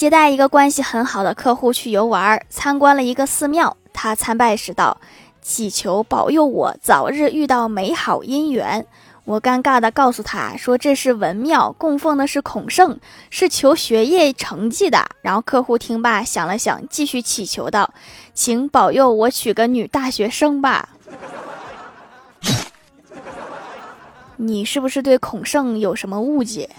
接待一个关系很好的客户去游玩参观了一个寺庙他参拜时道祈求保佑我早日遇到美好姻缘。我尴尬的告诉他说这是文庙供奉的是孔圣是求学业成绩的。然后客户听罢想了想继续祈求道请保佑我娶个女大学生吧。你是不是对孔圣有什么误解？